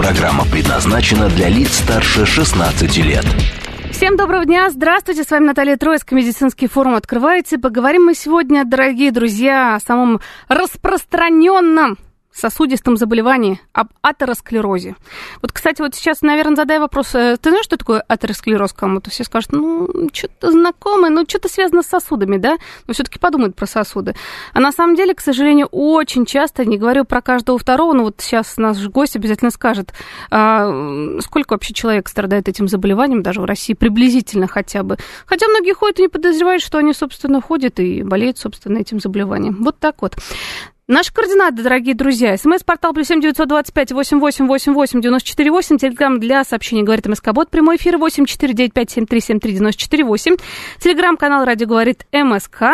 Программа предназначена для лиц старше 16 лет. Всем доброго дня, здравствуйте, с вами Наталья Троицкая, медицинский форум открывается. Поговорим мы сегодня, дорогие друзья, о самом распространенном сосудистом заболевании, об атеросклерозе. Вот, кстати, вот сейчас, наверное, задай вопрос, э, ты знаешь, что такое атеросклероз кому-то? Все скажут, ну, что-то знакомое, ну, что-то связано с сосудами, да? Но все-таки подумают про сосуды. А на самом деле, к сожалению, очень часто, не говорю про каждого второго, но вот сейчас наш гость обязательно скажет, а, сколько вообще человек страдает этим заболеванием, даже в России, приблизительно хотя бы. Хотя многие ходят и не подозревают, что они, собственно, ходят и болеют, собственно, этим заболеванием. Вот так вот. Наши координаты, дорогие друзья. СМС-портал плюс семь девятьсот двадцать пять восемь восемь восемь восемь девяносто четыре восемь. Телеграмм для сообщений говорит МСК-бот. Прямой эфир восемь четыре девять пять семь три семь три девяносто четыре восемь. Телеграмм-канал радио говорит МСК.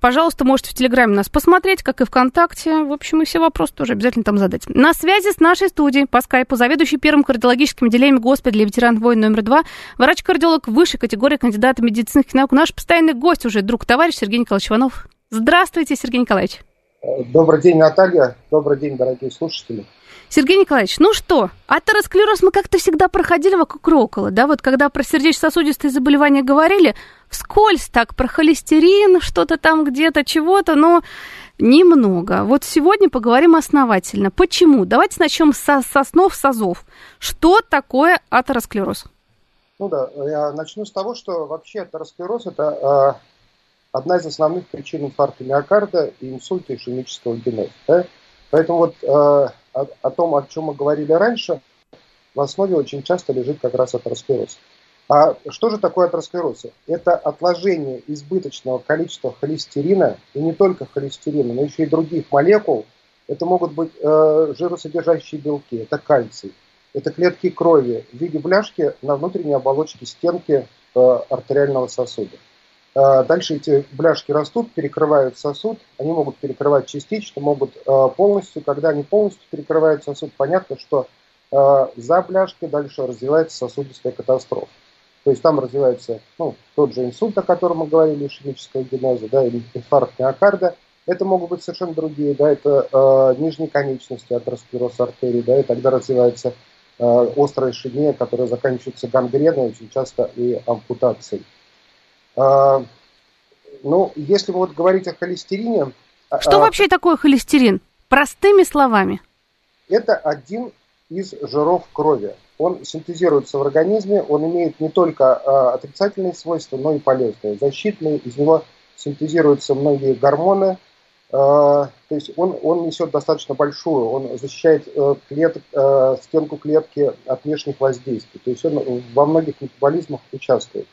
Пожалуйста, можете в Телеграме нас посмотреть, как и ВКонтакте. В общем, и все вопросы тоже обязательно там задать. На связи с нашей студией по скайпу заведующий первым кардиологическим отделением госпиталя ветеран войн номер два, врач-кардиолог высшей категории кандидата медицинских наук, наш постоянный гость уже, друг, товарищ Сергей Николаевич Иванов. Здравствуйте, Сергей Николаевич. Добрый день, Наталья. Добрый день, дорогие слушатели. Сергей Николаевич, ну что, атеросклероз мы как-то всегда проходили вокруг около, да, вот когда про сердечно-сосудистые заболевания говорили, вскользь так, про холестерин, что-то там где-то, чего-то, но немного. Вот сегодня поговорим основательно. Почему? Давайте начнем со, со снов, с азов. Что такое атеросклероз? Ну да, я начну с того, что вообще атеросклероз – это одна из основных причин инфаркта миокарда и инсульта ишемического генеза. Да? Поэтому вот э, о, о том, о чем мы говорили раньше, в основе очень часто лежит как раз атеросклероз. А что же такое атеросклероз? Это отложение избыточного количества холестерина, и не только холестерина, но еще и других молекул. Это могут быть э, жиросодержащие белки, это кальций, это клетки крови в виде бляшки на внутренней оболочке стенки э, артериального сосуда. А, дальше эти бляшки растут, перекрывают сосуд. Они могут перекрывать частично, могут а, полностью. Когда они полностью перекрывают сосуд, понятно, что а, за бляшкой дальше развивается сосудистая катастрофа. То есть там развивается ну, тот же инсульт, о котором мы говорили, ишемическая генеза, да, инфаркт миокарда. Это могут быть совершенно другие, да, это э, нижние конечности, атеросклероз артерий, да, и тогда развивается э, острая ишемия, которая заканчивается гангреной, очень часто и ампутацией. А, ну, если вот говорить о холестерине... А, Что а, вообще такое холестерин? Простыми словами. Это один из жиров крови. Он синтезируется в организме, он имеет не только а, отрицательные свойства, но и полезные, защитные. Из него синтезируются многие гормоны. А, то есть он, он несет достаточно большую, он защищает а, клет, а, стенку клетки от внешних воздействий. То есть он во многих метаболизмах участвует.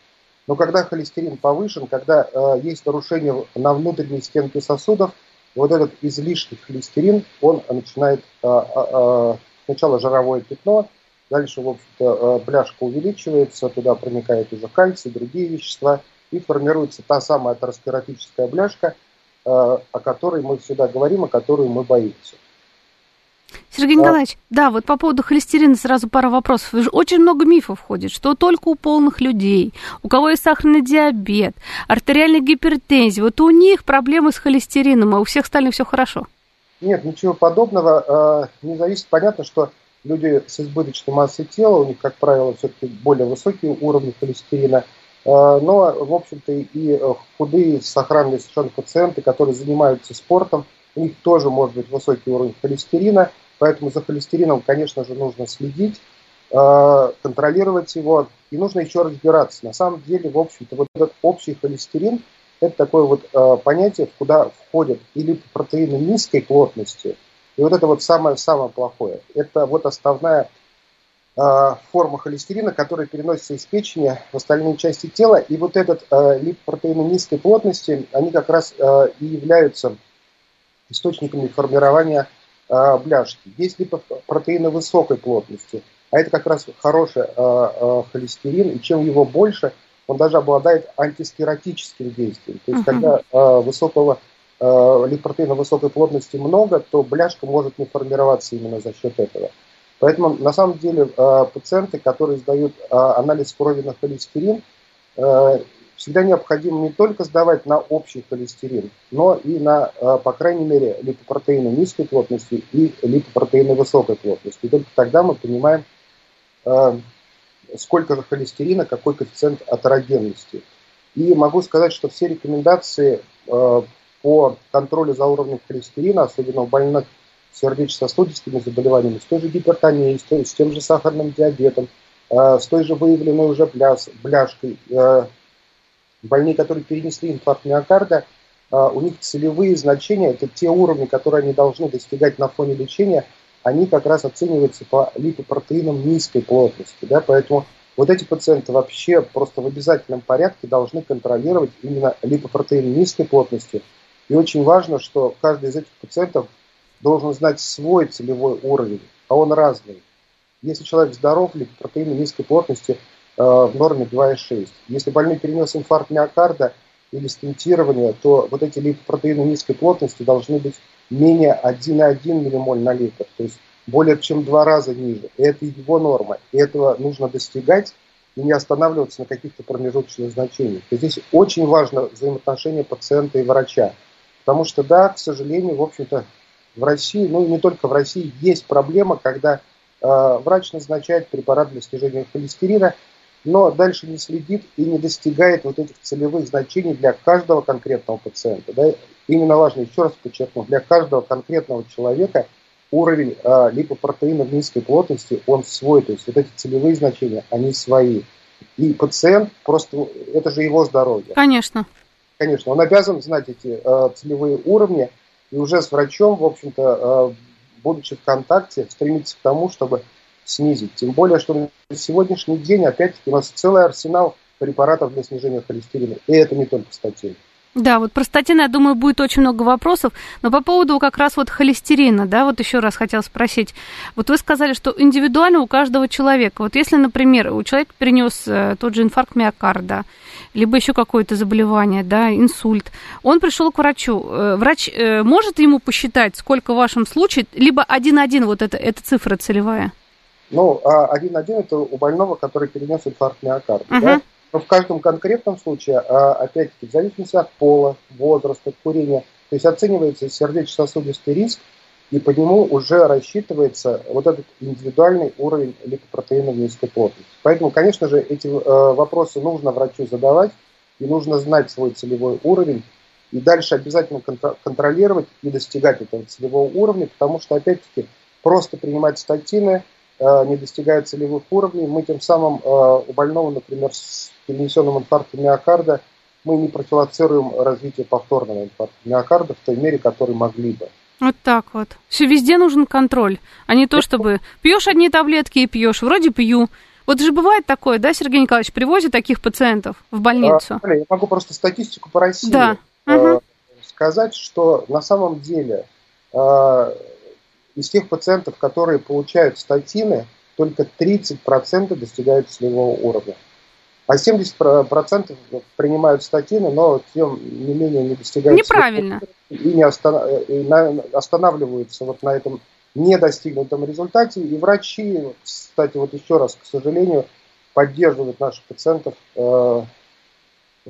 Но когда холестерин повышен, когда э, есть нарушение на внутренней стенке сосудов, вот этот излишний холестерин, он начинает э, э, сначала жировое пятно, дальше, в общем-то, э, бляшка увеличивается, туда проникает уже кальций, другие вещества, и формируется та самая атеросклеротическая бляшка, э, о которой мы всегда говорим, о которой мы боимся. Сергей Николаевич, да, вот по поводу холестерина сразу пара вопросов. Очень много мифов ходит, что только у полных людей, у кого есть сахарный диабет, артериальная гипертензия, вот у них проблемы с холестерином, а у всех остальных все хорошо. Нет, ничего подобного. А, не зависит. Понятно, что люди с избыточной массой тела, у них, как правило, все-таки более высокие уровни холестерина. А, но, в общем-то, и худые, сохранные совершенно пациенты, которые занимаются спортом, у них тоже может быть высокий уровень холестерина, поэтому за холестерином, конечно же, нужно следить, э, контролировать его, и нужно еще разбираться. На самом деле, в общем-то, вот этот общий холестерин – это такое вот э, понятие, куда входят или протеины низкой плотности, и вот это вот самое-самое плохое. Это вот основная э, форма холестерина, которая переносится из печени в остальные части тела, и вот этот липопротеины низкой плотности, они как раз и являются источниками формирования э, бляшки. Есть липопротеины высокой плотности. а это как раз хороший э, э, холестерин, и чем его больше, он даже обладает антисклеротическим действием. То есть, uh-huh. когда э, высокого э, липопротеина высокой плотности много, то бляшка может не формироваться именно за счет этого. Поэтому на самом деле э, пациенты, которые сдают э, анализ крови на холестерин, э, всегда необходимо не только сдавать на общий холестерин, но и на, э, по крайней мере, липопротеины низкой плотности и липопротеины высокой плотности. И только тогда мы понимаем, э, сколько холестерина, какой коэффициент атерогенности. И могу сказать, что все рекомендации э, по контролю за уровнем холестерина, особенно у больных сердечно-сосудистыми заболеваниями, с той же гипертонией, с, тем же сахарным диабетом, с той же выявленной уже бляшкой, больные, которые перенесли инфаркт миокарда, у них целевые значения, это те уровни, которые они должны достигать на фоне лечения – они как раз оцениваются по липопротеинам низкой плотности. Да? Поэтому вот эти пациенты вообще просто в обязательном порядке должны контролировать именно липопротеин низкой плотности. И очень важно, что каждый из этих пациентов должен знать свой целевой уровень, а он разный. Если человек здоров, липопротеины низкой плотности в норме 2,6. Если больной перенес инфаркт миокарда или стентирование, то вот эти липопротеины низкой плотности должны быть менее 1,1 миллимоль на литр, то есть более чем два раза ниже. Это его норма. И этого нужно достигать и не останавливаться на каких-то промежуточных значениях. И здесь очень важно взаимоотношение пациента и врача. Потому что, да, к сожалению, в общем-то, в России, ну и не только в России, есть проблема, когда э, врач назначает препарат для снижения холестерина, но дальше не следит и не достигает вот этих целевых значений для каждого конкретного пациента. Да? Именно важно, еще раз подчеркну, для каждого конкретного человека уровень э, липопротеинов низкой плотности, он свой, то есть вот эти целевые значения, они свои. И пациент просто, это же его здоровье. Конечно. Конечно, он обязан знать эти э, целевые уровни и уже с врачом, в общем-то, э, будучи в контакте, стремиться к тому, чтобы снизить. Тем более, что на сегодняшний день, опять-таки, у нас целый арсенал препаратов для снижения холестерина. И это не только статин. Да, вот про статины, я думаю, будет очень много вопросов, но по поводу как раз вот холестерина, да, вот еще раз хотел спросить. Вот вы сказали, что индивидуально у каждого человека. Вот если, например, у человека перенес э, тот же инфаркт миокарда, либо еще какое-то заболевание, да, инсульт, он пришел к врачу. Э, врач э, может ему посчитать, сколько в вашем случае, либо один-один вот это, эта цифра целевая? Ну, а один-один это у больного, который перенес инфаркт миокарда, uh-huh. да? Но в каждом конкретном случае, а, опять-таки, в зависимости от пола, возраста, курения, то есть оценивается сердечно-сосудистый риск, и по нему уже рассчитывается вот этот индивидуальный уровень липопротеинов низкой плотности. Поэтому, конечно же, эти э, вопросы нужно врачу задавать, и нужно знать свой целевой уровень, и дальше обязательно контролировать и достигать этого целевого уровня, потому что, опять-таки, просто принимать статины – не достигают целевых уровней. Мы тем самым э, у больного, например, с перенесенным инфарктом миокарда, мы не профилацируем развитие повторного инфаркта миокарда в той мере, который могли бы. Вот так вот. Все везде нужен контроль, а не то, чтобы пьешь одни таблетки и пьешь. Вроде пью. Вот же бывает такое, да, Сергей Николаевич, привозит таких пациентов в больницу? А, я могу просто статистику по России да. угу. сказать, что на самом деле из тех пациентов, которые получают статины, только 30% достигают целевого уровня. А 70% принимают статины, но тем не менее не достигают Неправильно. и не останавливаются вот на этом недостигнутом результате. И врачи, кстати, вот еще раз, к сожалению, поддерживают наших пациентов э, в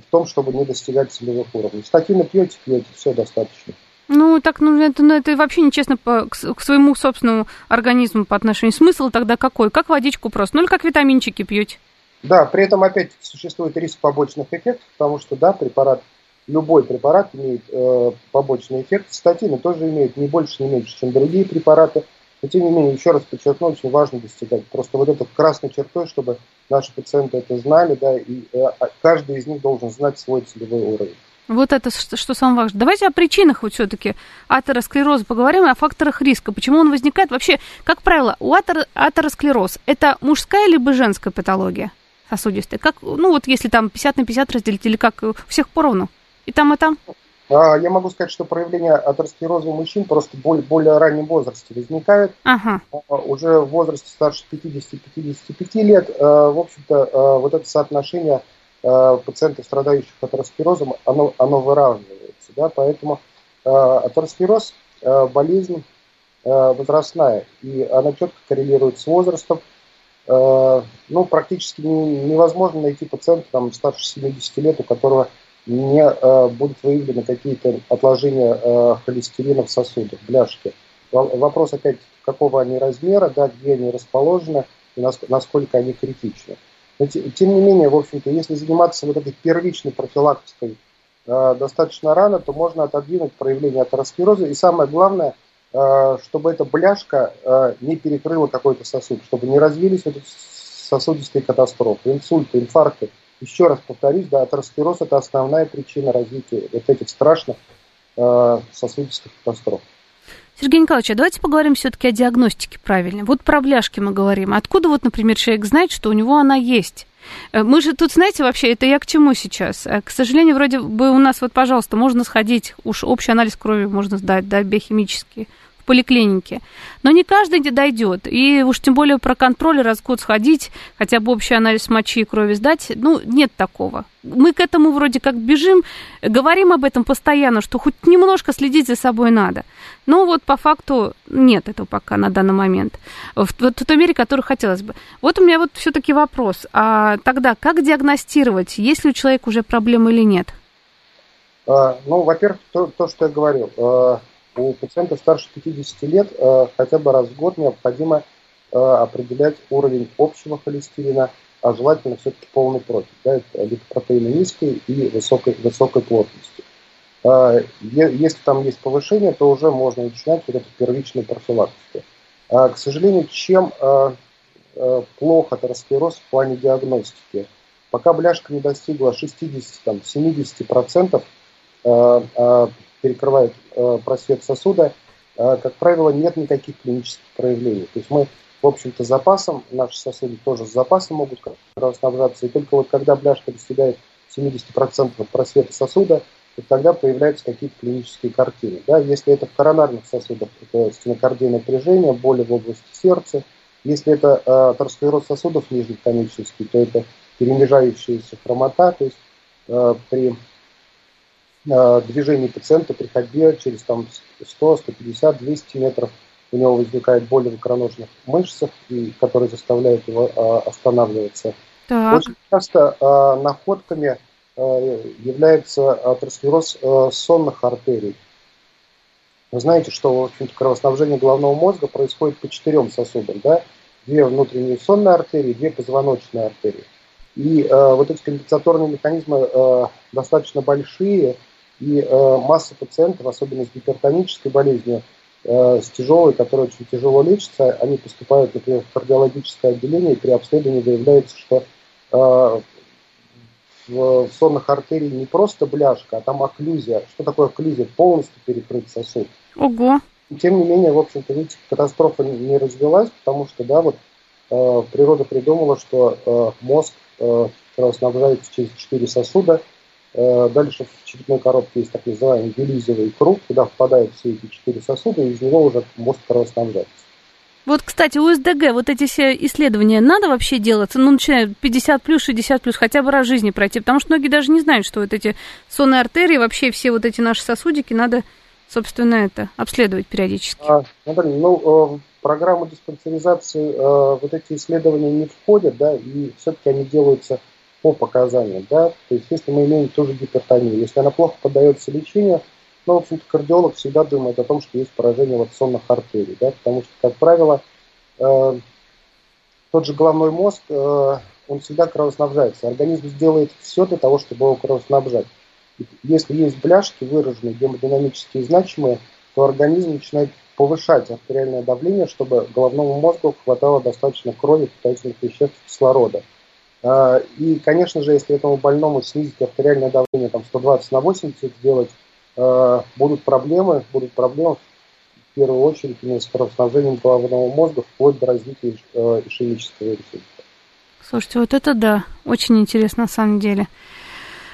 том, чтобы не достигать целевых уровней. Статины пьете, пьете, все достаточно. Ну, так, ну, это, ну, это вообще нечестно по, к, к своему собственному организму по отношению. Смысл тогда какой? Как водичку просто? Ну, или как витаминчики пьете? Да, при этом опять существует риск побочных эффектов, потому что, да, препарат, любой препарат имеет э, побочный эффект. Статины тоже имеют не больше, не меньше, чем другие препараты. Но, тем не менее, еще раз подчеркну, очень важно достигать просто вот этой красной чертой, чтобы наши пациенты это знали, да, и э, а, каждый из них должен знать свой целевой уровень. Вот это что, самое важное. Давайте о причинах вот все-таки атеросклероза поговорим, о факторах риска. Почему он возникает? Вообще, как правило, у атер, атеросклероз это мужская либо женская патология сосудистая? Как, ну вот если там 50 на 50 разделить или как, у всех поровну? И там, и там? А, я могу сказать, что проявление атеросклероза у мужчин просто в более, более раннем возрасте возникает. Ага. А, уже в возрасте старше 50-55 лет, в общем-то, вот это соотношение пациентов, страдающих атеросклерозом, оно, оно выравнивается. Да? Поэтому атеросклероз – болезнь возрастная, и она четко коррелирует с возрастом. Ну, практически невозможно найти пациента там, старше 70 лет, у которого не э, будут выявлены какие-то отложения э, холестерина в сосудах, бляшки. Вопрос опять, какого они размера, да, где они расположены и насколько они критичны. Тем не менее, в общем-то, если заниматься вот этой первичной профилактикой э, достаточно рано, то можно отодвинуть проявление атеросклероза. И самое главное, э, чтобы эта бляшка э, не перекрыла какой-то сосуд, чтобы не развились вот сосудистые катастрофы, инсульты, инфаркты еще раз повторюсь, да, атеросклероз – это основная причина развития вот этих страшных э, сосудистых катастроф. Сергей Николаевич, а давайте поговорим все-таки о диагностике правильно. Вот про бляшки мы говорим. Откуда вот, например, человек знает, что у него она есть? Э, мы же тут, знаете, вообще, это я к чему сейчас? Э, к сожалению, вроде бы у нас, вот, пожалуйста, можно сходить, уж общий анализ крови можно сдать, да, биохимический, поликлинике. Но не каждый дойдет. И уж тем более про контроль раз в год сходить, хотя бы общий анализ мочи и крови сдать, ну, нет такого. Мы к этому вроде как бежим, говорим об этом постоянно, что хоть немножко следить за собой надо. Но вот по факту нет этого пока на данный момент. В, в, той мере, которую хотелось бы. Вот у меня вот все-таки вопрос. А тогда как диагностировать, есть ли у человека уже проблемы или нет? А, ну, во-первых, то, то, что я говорил. У пациентов старше 50 лет э, хотя бы раз в год необходимо э, определять уровень общего холестерина, а желательно все-таки полный профиль, да, липопротеины низкой и высокой, высокой плотности. Э, если там есть повышение, то уже можно начинать вот эту первичную профилактику. К сожалению, чем плохо атеросклероз в плане диагностики? Пока бляшка не достигла 60-70%, перекрывает э, просвет сосуда, э, как правило, нет никаких клинических проявлений. То есть мы, в общем-то, запасом, наши сосуды тоже с запасом могут кровоснабжаться, и только вот когда бляшка достигает 70% просвета сосуда, то тогда появляются какие-то клинические картины. Да? Если это в коронарных сосудах, это стенокардия напряжение, боли в области сердца. Если это э, атеросклероз сосудов нижних конечностей, то это перемежающаяся хромота, то есть э, при движении пациента при ходьбе через там, 100, 150, 200 метров у него возникает боль в икроножных мышцах, и, которые заставляют его а, останавливаться. Так. Очень часто а, находками а, является атеросклероз а, сонных артерий. Вы знаете, что в общем-то, кровоснабжение головного мозга происходит по четырем сосудам. Да? Две внутренние сонные артерии, две позвоночные артерии. И э, вот эти компенсаторные механизмы э, достаточно большие, и э, масса пациентов, особенно с гипертонической болезнью, э, с тяжелой, которая очень тяжело лечится, они поступают, например, в кардиологическое отделение, и при обследовании выявляется, что э, в сонных артерий не просто бляшка, а там окклюзия. Что такое окклюзия? Полностью перекрыт сосуд. Ого. И, тем не менее, в общем-то, видите, катастрофа не развелась, потому что, да, вот э, природа придумала, что э, мозг э, кровоснабжается через четыре сосуда – дальше в черепной коробке есть так называемый гелизовый круг, куда впадают все эти четыре сосуда, и из него уже мозг кровоснабжается. Вот, кстати, у СДГ вот эти все исследования надо вообще делать? Ну, начиная 50 плюс, 60 плюс, хотя бы раз в жизни пройти, потому что многие даже не знают, что вот эти сонные артерии, вообще все вот эти наши сосудики надо, собственно, это обследовать периодически. А, Наталья, ну, э, в программу диспансеризации э, вот эти исследования не входят, да, и все-таки они делаются по показаниям, да, то есть если мы имеем тоже гипертонию, если она плохо поддается лечению, ну, в общем-то, кардиолог всегда думает о том, что есть поражение вот сонных артерий, да, потому что, как правило, э, тот же головной мозг, э, он всегда кровоснабжается. Организм сделает все для того, чтобы его кровоснабжать. Если есть бляшки выраженные, гемодинамически значимые, то организм начинает повышать артериальное давление, чтобы головному мозгу хватало достаточно крови, питательных веществ, кислорода. А, и, конечно же, если этому больному снизить артериальное давление там, 120 на 80 сделать, а, будут проблемы, будут проблемы в первую очередь именно с кровоснабжением головного мозга вплоть до развития а, ишемического инсульта. Слушайте, вот это да, очень интересно на самом деле.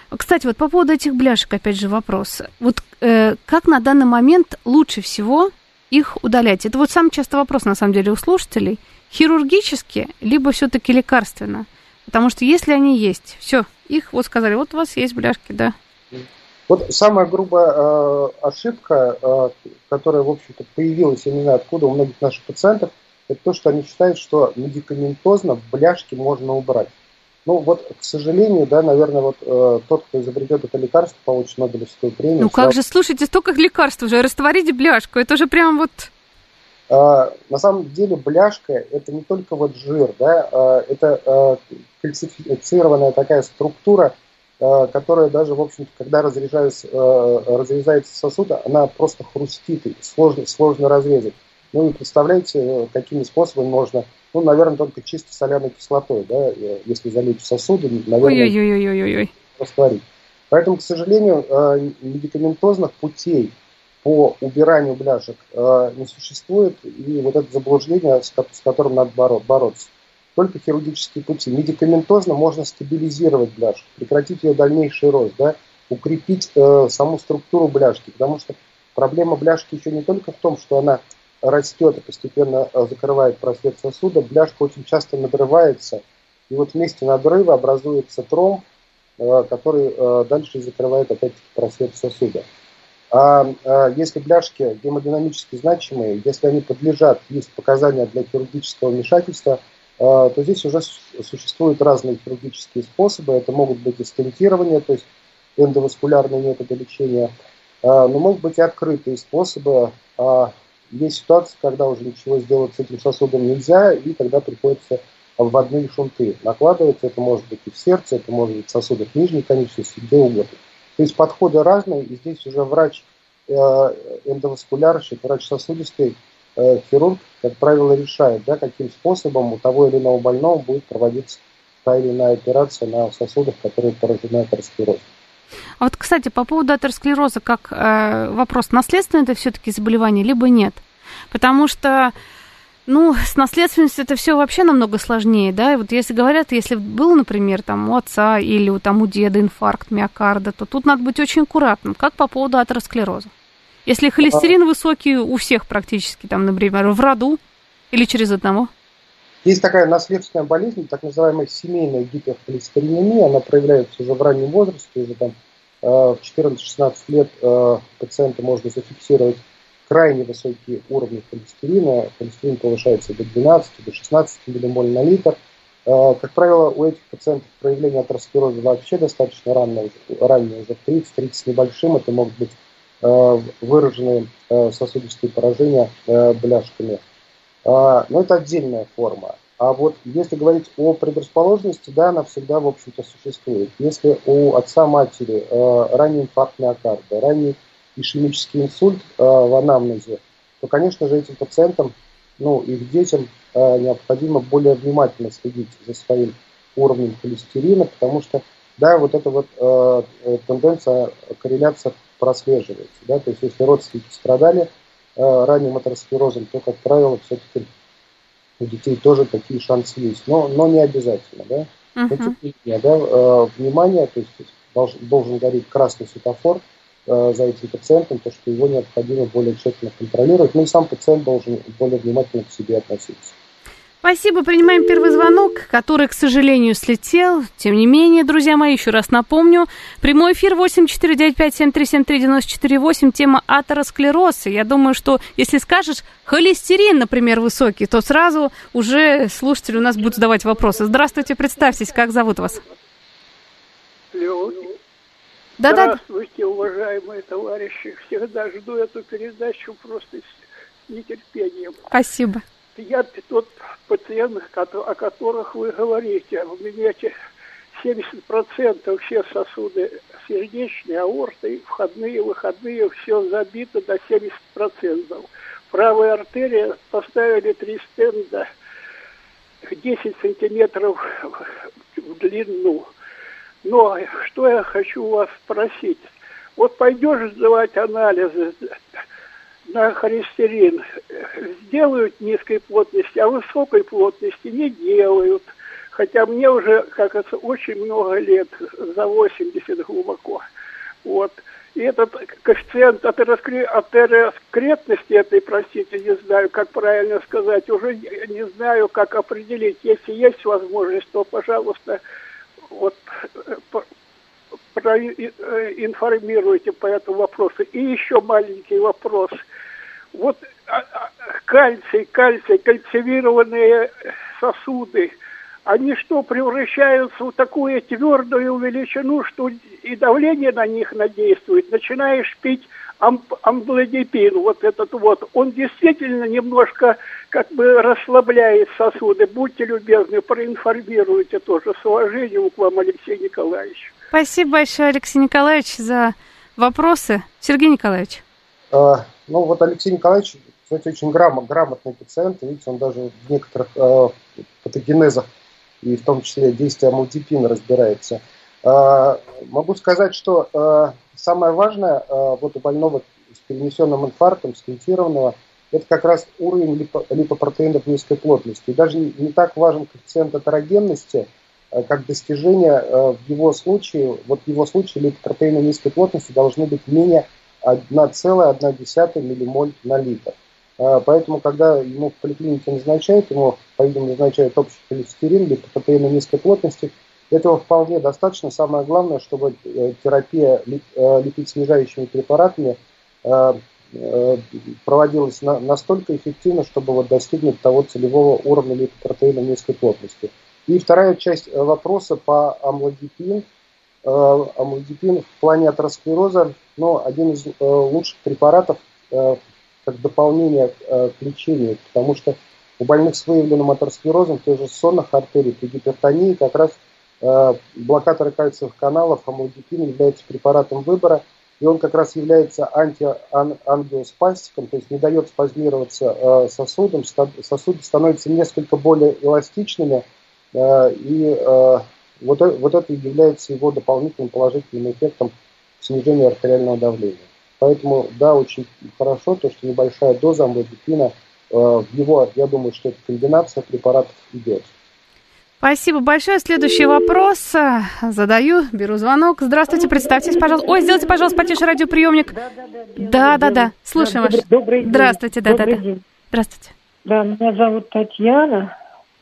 Кстати, вот по поводу этих бляшек, опять же, вопрос. Вот э, как на данный момент лучше всего их удалять? Это вот самый частый вопрос, на самом деле, у слушателей. Хирургически, либо все-таки лекарственно? Потому что если они есть, все, их вот сказали, вот у вас есть бляшки, да. Вот самая грубая э, ошибка, э, которая, в общем-то, появилась, я не знаю откуда, у многих наших пациентов, это то, что они считают, что медикаментозно бляшки можно убрать. Ну вот, к сожалению, да, наверное, вот э, тот, кто изобретет это лекарство, получит Нобелевскую премию. Ну как же, слушайте, столько лекарств уже, растворите бляшку, это же прям вот... А, на самом деле бляшка это не только вот жир, да, а, это а, кальцифицированная такая структура, которая даже, в общем-то, когда разрезается, разрезается сосуд, она просто хрустит, и сложно, сложно разрезать. Ну и представляете, какими способами можно ну, наверное, только чисто соляной кислотой, да, если залить в сосуды, наверное, растворить. Поэтому, к сожалению, э, медикаментозных путей по убиранию бляшек э, не существует, и вот это заблуждение, с которым надо бороться. Только хирургические пути. Медикаментозно можно стабилизировать бляшку, прекратить ее дальнейший рост, да, укрепить э, саму структуру бляшки, потому что проблема бляшки еще не только в том, что она растет и постепенно э, закрывает просвет сосуда, бляшка очень часто надрывается, и вот вместе надрыва образуется тромб, э, который э, дальше закрывает опять-таки просвет сосуда. А если бляшки гемодинамически значимые, если они подлежат, есть показания для хирургического вмешательства, то здесь уже существуют разные хирургические способы. Это могут быть и стентирование, то есть эндоваскулярные методы лечения, но могут быть и открытые способы, а есть ситуация, когда уже ничего сделать с этим сосудом нельзя, и тогда приходится обводные шунты накладывать. Это может быть и в сердце, это может быть в сосудах нижней конечности, где угодно. То есть подходы разные, и здесь уже врач э, эндоваскулярщик, врач сосудистый, э, хирург, как правило, решает, да, каким способом у того или иного больного будет проводиться та или иная операция на сосудах, которые поражены атеросклерозом. А вот, кстати, по поводу атеросклероза, как э, вопрос, наследственное это все-таки заболевание, либо нет? Потому что, ну, с наследственностью это все вообще намного сложнее, да, и вот если говорят, если был, например, там у отца или у, там, у деда инфаркт миокарда, то тут надо быть очень аккуратным, как по поводу атеросклероза. Если холестерин а... высокий у всех практически, там, например, в роду или через одного? Есть такая наследственная болезнь, так называемая семейная гиперхолестеринемия, она проявляется уже в раннем возрасте, уже там э, в 14-16 лет э, пациента можно зафиксировать крайне высокие уровни холестерина. Холестерин повышается до 12, до 16 миллимоль на литр. Э, как правило, у этих пациентов проявление атеросклероза вообще достаточно раннее, раннее в 30-30 с небольшим. Это могут быть выраженные сосудистые поражения бляшками. Но это отдельная форма. А вот если говорить о предрасположенности, да, она всегда, в общем-то, существует. Если у отца-матери э, ранний инфаркт миокарда, ранний ишемический инсульт э, в анамнезе, то, конечно же, этим пациентам, ну, их детям э, необходимо более внимательно следить за своим уровнем холестерина, потому что, да, вот эта вот э, тенденция, корреляция прослеживается, да, то есть если родственники страдали Э, ранним атеросклерозом, то, как правило, все-таки у детей тоже такие шансы есть. Но, но не обязательно, да. Uh-huh. Менее, да, э, внимание, то есть должен, должен гореть красный светофор э, за этим пациентом, то, что его необходимо более тщательно контролировать. Ну и сам пациент должен более внимательно к себе относиться. Спасибо. Принимаем первый звонок, который, к сожалению, слетел. Тем не менее, друзья мои, еще раз напомню. Прямой эфир 8495-7373-94-8. Тема атеросклероз. Я думаю, что если скажешь холестерин, например, высокий, то сразу уже слушатели у нас будут задавать вопросы. Здравствуйте, представьтесь, как зовут вас? Алло. Да, Здравствуйте, да. уважаемые товарищи. Всегда жду эту передачу просто с нетерпением. Спасибо я тот пациент, о которых вы говорите. У меня 70% все сосуды сердечные, аорты, входные, выходные, все забито до 70%. Правая артерия поставили три стенда 10 сантиметров в длину. Но что я хочу у вас спросить? Вот пойдешь сдавать анализы, на холестерин сделают низкой плотности, а высокой плотности не делают. Хотя мне уже, как это, очень много лет, за 80 глубоко. Вот. И этот коэффициент атероскретности этой, простите, не знаю, как правильно сказать, уже не знаю, как определить. Если есть возможность, то, пожалуйста, вот проинформируйте по этому вопросу. И еще маленький вопрос. Вот а, а, кальций, кальций, кальцивированные сосуды – они что, превращаются в такую твердую величину, что и давление на них надействует. Начинаешь пить амп амблодипин, вот этот вот, он действительно немножко как бы расслабляет сосуды. Будьте любезны, проинформируйте тоже. С уважением к вам, Алексей Николаевич. Спасибо большое, Алексей Николаевич, за вопросы. Сергей Николаевич. А, ну вот Алексей Николаевич, кстати, очень грамот, грамотный пациент. Видите, он даже в некоторых э, патогенезах и в том числе действие амлодипина разбирается. А, могу сказать, что а, самое важное а, вот у больного с перенесенным инфарктом, стентированного, это как раз уровень липо, липопротеинов низкой плотности. И даже не так важен коэффициент атерогенности, как достижение в его случае, вот в его случае липопротеины низкой плотности должны быть менее 1,1 миллимоль на литр. Поэтому, когда ему в поликлинике назначают, ему, по-видимому, назначают общий холестерин или протеины низкой плотности, этого вполне достаточно. Самое главное, чтобы э, терапия э, липид-снижающими препаратами э, проводилась настолько эффективно, чтобы вот достигнуть того целевого уровня липопротеина низкой плотности. И вторая часть вопроса по амлодипин. Амлодипин в плане атеросклероза, ну, один из лучших препаратов как дополнение к лечению, потому что у больных с выявленным атеросклерозом, той же сонных артерий, при гипертонии как раз э, блокаторы кальциевых каналов, амлодипин является препаратом выбора, и он как раз является антиангиоспастиком, то есть не дает спазмироваться э, сосудам, сосуды становятся несколько более эластичными, и вот, вот это является его дополнительным положительным эффектом снижения артериального давления. Поэтому, да, очень хорошо то, что небольшая доза амлодипина э, в его, я думаю, что это комбинация препаратов идет. Спасибо большое. Следующий вопрос задаю, беру звонок. Здравствуйте, представьтесь, пожалуйста. Ой, сделайте, пожалуйста, потише радиоприемник. Да, да, да. Да, да. Слушаем вас. Добрый день. Здравствуйте, да, добрый да, день. Здравствуйте. Да, меня зовут Татьяна.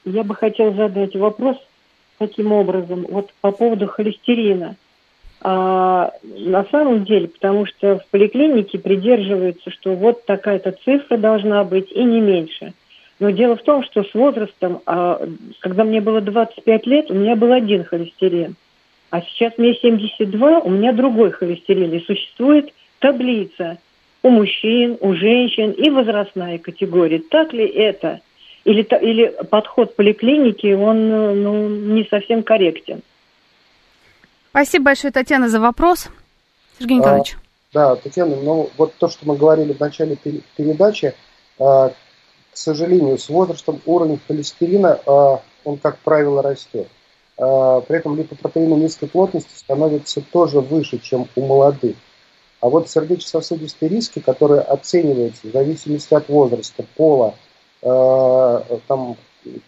Я бы хотела задать вопрос таким образом. Вот по поводу холестерина. А, на самом деле, потому что в поликлинике придерживаются, что вот такая-то цифра должна быть и не меньше. Но дело в том, что с возрастом, а, когда мне было 25 лет, у меня был один холестерин. А сейчас мне 72, у меня другой холестерин. И существует таблица у мужчин, у женщин и возрастная категория. Так ли это? Или, или подход поликлиники, он ну, не совсем корректен? Спасибо большое, Татьяна, за вопрос. Сергей Николаевич. А, да, Татьяна, ну вот то, что мы говорили в начале передачи, а, к сожалению, с возрастом уровень холестерина, а, он, как правило, растет. А, при этом липопротеины низкой плотности становятся тоже выше, чем у молодых. А вот сердечно-сосудистые риски, которые оцениваются в зависимости от возраста, пола, а, там,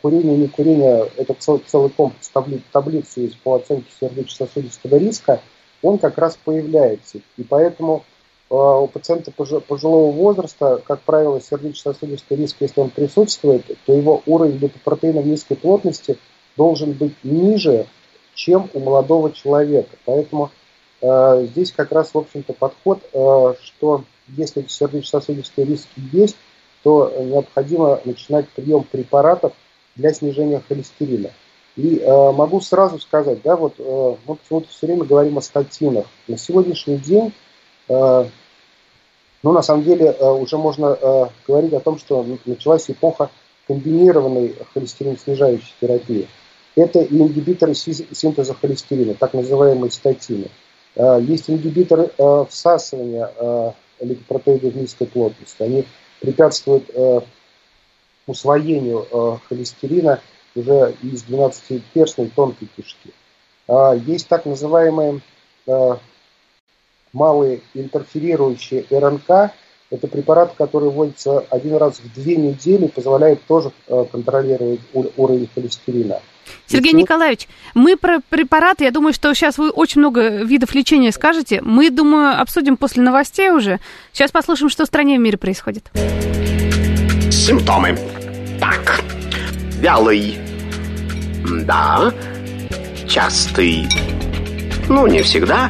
курение, не курение, это цел, целый комплекс таблиц, таблиц есть по оценке сердечно-сосудистого риска, он как раз появляется. И поэтому э, у пациента пожилого возраста, как правило, сердечно-сосудистый риск, если он присутствует, то его уровень липопротеинов низкой плотности должен быть ниже, чем у молодого человека. Поэтому э, здесь как раз, в общем-то, подход, э, что если сердечно-сосудистые риски есть, то необходимо начинать прием препаратов для снижения холестерина. И э, могу сразу сказать, да, вот э, мы почему-то все время говорим о статинах. На сегодняшний день, ну, на самом деле, э, уже можно э, говорить о том, что началась эпоха комбинированной холестерин снижающей терапии. Это и ингибиторы синтеза холестерина, так называемые статины. Э, есть ингибиторы э, всасывания э, липопротеидов низкой плотности. Они препятствуют э, усвоению э, холестерина уже из 12-перстной тонкой кишки. А, есть так называемые э, малые интерферирующие РНК, Это препарат, который вводится один раз в две недели, позволяет тоже э, контролировать уровень холестерина. Сергей Еще... Николаевич, мы про препараты, я думаю, что сейчас вы очень много видов лечения скажете. Мы, думаю, обсудим после новостей уже. Сейчас послушаем, что в стране и в мире происходит. Симптомы. Так, вялый. Да. Частый. Ну, не всегда.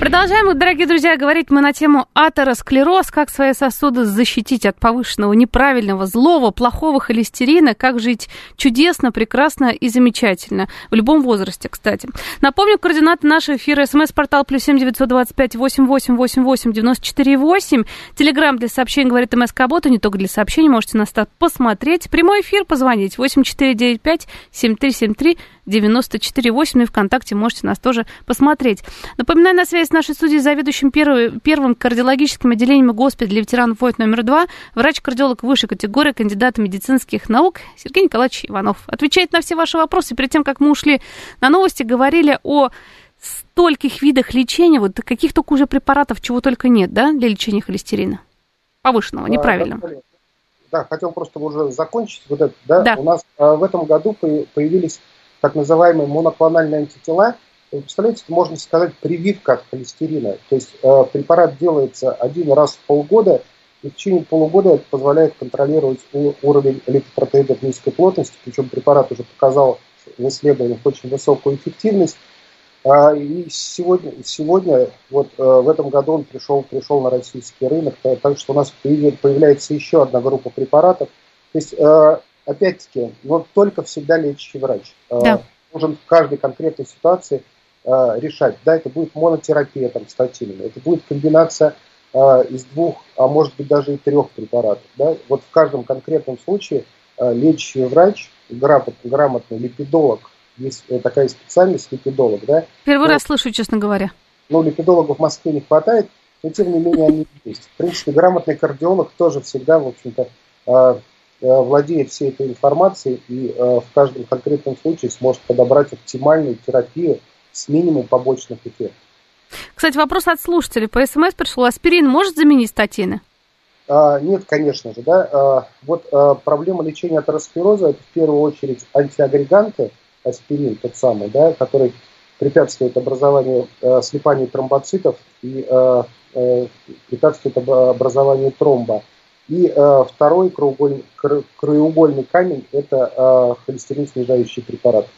Продолжаем, дорогие друзья, говорить мы на тему атеросклероз, как свои сосуды защитить от повышенного, неправильного, злого, плохого холестерина, как жить чудесно, прекрасно и замечательно. В любом возрасте, кстати. Напомню, координаты нашего эфира. СМС-портал плюс семь девятьсот двадцать пять восемь восемь восемь восемь девяносто четыре восемь. Телеграмм для сообщений говорит МСК Бота, не только для сообщений, можете нас посмотреть. Прямой эфир позвонить восемь четыре девять пять семь три семь три 94,8. Ну и ВКонтакте можете нас тоже посмотреть. Напоминаю, на связи с нашей студией заведующим первый, первым кардиологическим отделением госпиталя ветеранов войн номер два, врач-кардиолог высшей категории, кандидат медицинских наук Сергей Николаевич Иванов. Отвечает на все ваши вопросы. Перед тем, как мы ушли на новости, говорили о стольких видах лечения, вот каких только уже препаратов, чего только нет, да, для лечения холестерина? Повышенного, неправильного. Да, да, хотел просто уже закончить вот это, да. да. У нас а, в этом году появились так называемые моноклональные антитела. Вы представляете, это можно сказать прививка от холестерина. То есть э, препарат делается один раз в полгода, и в течение полугода это позволяет контролировать уровень электропротеидов низкой плотности, причем препарат уже показал в исследованиях очень высокую эффективность. А, и сегодня, сегодня вот э, в этом году он пришел, пришел на российский рынок, так что у нас появляется еще одна группа препаратов. То есть э, опять-таки, вот только всегда лечащий врач. Э, да. Нужен в каждой конкретной ситуации э, решать. Да, это будет монотерапия там, статинами, это будет комбинация э, из двух, а может быть даже и трех препаратов. Да? Вот в каждом конкретном случае лечащий врач, грамотный липидолог, есть такая специальность липидолог, да? Первый но, раз слышу, честно говоря. Ну, липидологов в Москве не хватает, но тем не менее они есть. В принципе, грамотный кардиолог тоже всегда, в общем-то, владеет всей этой информацией и э, в каждом конкретном случае сможет подобрать оптимальную терапию с минимумом побочных эффектов. Кстати, вопрос от слушателей. По СМС пришел, аспирин может заменить статины? А, нет, конечно же. Да. А, вот а, проблема лечения атеросклероза – это в первую очередь антиагреганты, аспирин тот самый, да, который препятствует образованию а, слипанию тромбоцитов и а, а, препятствует образованию тромба. И э, второй краеугольный, краеугольный камень – это э, холестерин снижающий препарат.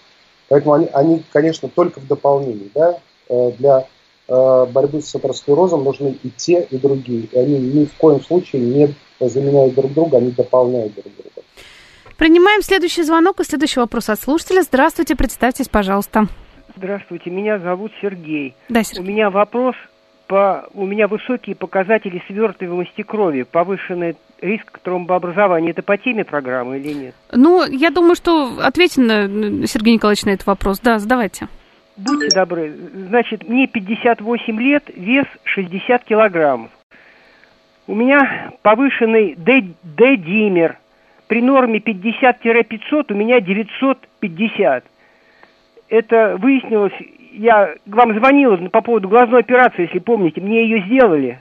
Поэтому они, они, конечно, только в дополнении. Да? Э, для э, борьбы с атеросклерозом нужны и те, и другие. И они ни в коем случае не заменяют друг друга, они дополняют друг друга. Принимаем следующий звонок и следующий вопрос от слушателя. Здравствуйте, представьтесь, пожалуйста. Здравствуйте, меня зовут Сергей. Да, Сергей. У меня вопрос по, у меня высокие показатели свертываемости крови, повышенный риск тромбообразования. Это по теме программы или нет? Ну, я думаю, что ответим на, Сергей Николаевич, на этот вопрос. Да, задавайте. Будьте добры. Значит, мне 58 лет, вес 60 килограммов. У меня повышенный D-димер. При норме 50-500 у меня 950. Это выяснилось я вам звонила по поводу глазной операции, если помните, мне ее сделали.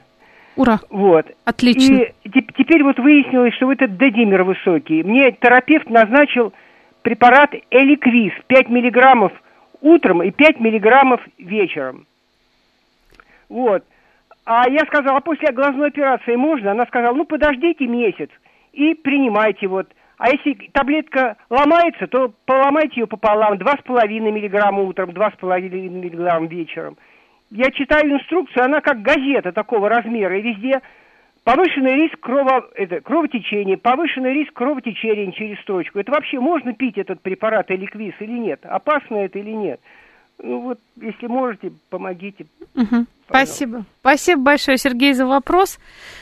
Ура! Вот. Отлично. И теперь вот выяснилось, что этот дедимер высокий. Мне терапевт назначил препарат Эликвиз 5 миллиграммов утром и 5 миллиграммов вечером. Вот. А я сказала, а после глазной операции можно? Она сказала, ну подождите месяц и принимайте вот а если таблетка ломается, то поломайте ее пополам, 2,5 миллиграмма утром, 2,5 миллиграмма вечером. Я читаю инструкцию, она как газета такого размера, и везде повышенный риск крово, это, кровотечения, повышенный риск кровотечения через строчку. Это вообще можно пить этот препарат эликвиз или нет? Опасно это или нет? Ну вот, если можете, помогите. Угу. Спасибо. Спасибо большое, Сергей, за вопрос.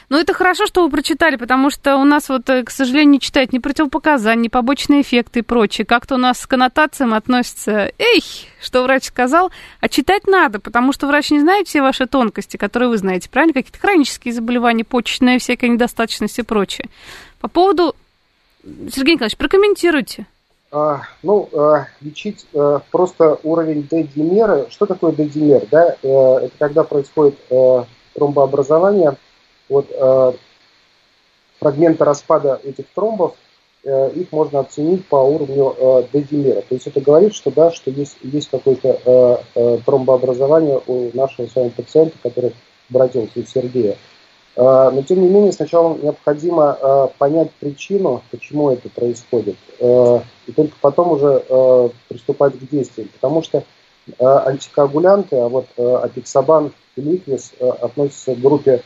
Ну, это хорошо, что вы прочитали, потому что у нас вот, э, к сожалению, не читают ни противопоказания, ни побочные эффекты и прочее. Как-то у нас к коннотациям относится, эй, что врач сказал, а читать надо, потому что врач не знает все ваши тонкости, которые вы знаете, правильно? Какие-то хронические заболевания, почечная всякая недостаточность и прочее. По поводу... Сергей Николаевич, прокомментируйте. А, ну, а, лечить а, просто уровень D-димера. Что такое D-димер? Да? А, это когда происходит а, тромбообразование. Вот а, фрагменты распада этих тромбов, их можно оценить по уровню D-димера. То есть это говорит, что да, что есть, есть какое-то тромбообразование у нашего с вами пациента, который обратился, у Сергея. А, но тем не менее сначала необходимо а, понять причину, почему это происходит, а, и только потом уже приступать к действиям. Потому что антикоагулянты, а вот апиксабан и ликвис относятся к группе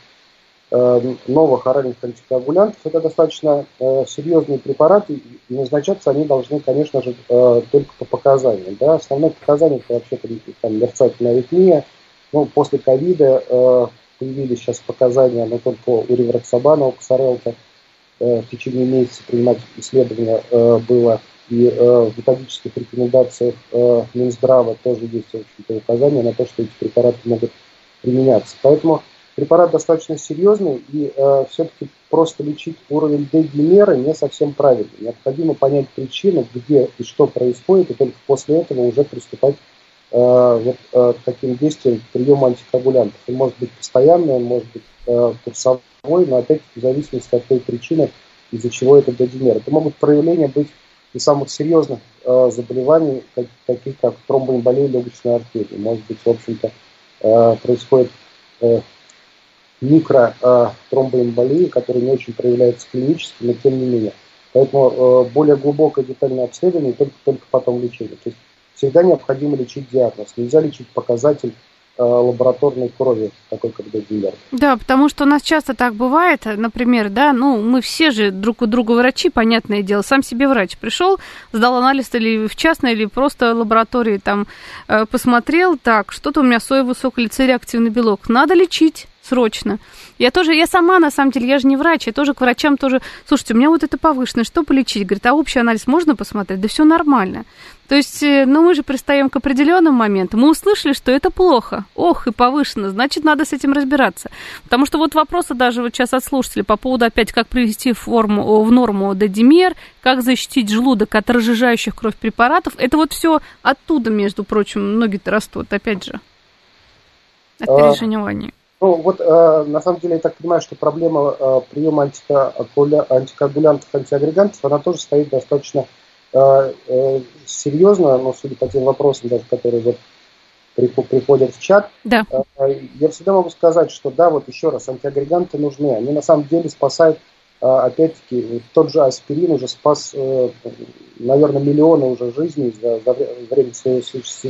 новых оральных антикоагулянтов. Это достаточно серьезные препараты, и назначаться они должны, конечно же, только по показаниям. Да? Основное показание это вообще-то там, мерцательная аритмия. Ну, после ковида появились сейчас показания, но только у Ривроксабана, у э, в течение месяца принимать исследования э, было. И э, в методических рекомендациях Минздрава тоже есть, в указания на то, что эти препараты могут применяться. Поэтому препарат достаточно серьезный, и все-таки просто лечить уровень D-димера не совсем правильно. Необходимо понять причину, где и что происходит, и только после этого уже приступать вот э, таким действиям приема антикоагулянтов. Он может быть постоянный, он может быть э, курсовой, но опять в зависимости от той причины, из-за чего это додимер. Это могут проявления быть и самых серьезных заболеваний, таких как тромбоэмболия легочной артерии. Может быть, в общем-то, происходит микро тромбоэмболии, которые не очень проявляются клинически, но тем не менее. Поэтому более глубокое детальное обследование только, только потом лечение. То есть всегда необходимо лечить диагноз. Нельзя лечить показатель э, лабораторной крови, такой как Дагилер. Да, потому что у нас часто так бывает, например, да, ну, мы все же друг у друга врачи, понятное дело, сам себе врач пришел, сдал анализ или в частной, или просто лаборатории там э, посмотрел, так, что-то у меня соевый высокий реактивный белок, надо лечить срочно. Я тоже, я сама, на самом деле, я же не врач, я тоже к врачам тоже, слушайте, у меня вот это повышенное, что полечить? Говорит, а общий анализ можно посмотреть? Да все нормально. То есть, э, ну, мы же пристаем к определенным моментам. Мы услышали, что это плохо. Ох, и повышено. Значит, надо с этим разбираться. Потому что вот вопросы даже вот сейчас от слушателей по поводу, опять, как привести форму, в норму дедимер, как защитить желудок от разжижающих кровь препаратов. Это вот все оттуда, между прочим, ноги-то растут, опять же, от а, переживания. Ну, вот э, на самом деле я так понимаю, что проблема э, приема антикоагулянтов, антиагрегантов, она тоже стоит достаточно э, э, серьезно, но судя по тем вопросам, даже которые вот приходят в чат, да. э, я всегда могу сказать, что да, вот еще раз, антиагреганты нужны. Они на самом деле спасают, э, опять-таки, тот же аспирин уже спас, э, наверное, миллионы уже жизней за, за время своего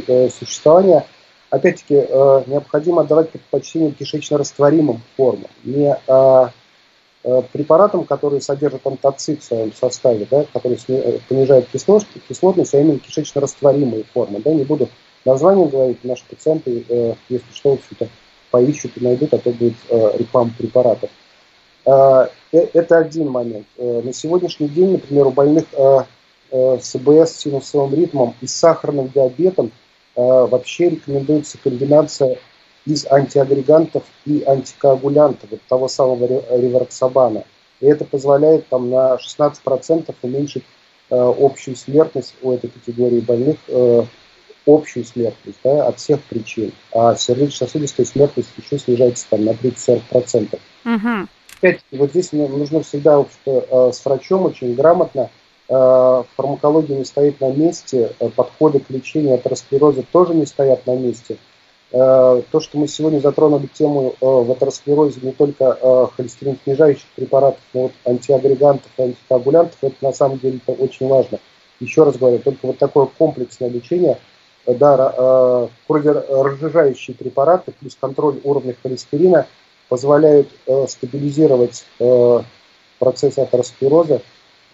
э, существования опять-таки, э, необходимо отдавать предпочтение кишечно-растворимым формам, не э, э, препаратам, которые содержат антоцит в своем составе, да, которые понижают кислотность, кислотность, а именно кишечно-растворимые формы. Да, не буду название говорить, наши пациенты, если что, в общем-то, поищут и найдут, а то будет реклама препаратов. Это один момент. На сегодняшний день, например, у больных с СБС, с синусовым ритмом и сахарным диабетом – Э, вообще рекомендуется комбинация из антиагрегантов и антикоагулянтов, вот того самого ривароксабана. И это позволяет там, на 16% уменьшить э, общую смертность у этой категории больных, э, общую смертность да, от всех причин. А сердечно-сосудистая смертность еще снижается там, на 30-40%. Угу. Опять, вот здесь нужно всегда э, с врачом очень грамотно фармакология не стоит на месте, э, подходы к лечению атеросклероза тоже не стоят на месте. Э, то, что мы сегодня затронули тему в атеросклерозе не только холестерин снижающих препаратов, но вот антиагрегантов и антикоагулянтов, это на самом деле это очень важно. Еще раз говорю, только вот такое комплексное лечение, да, разжижающие препараты плюс контроль уровня холестерина позволяют стабилизировать процесс атеросклероза, Э,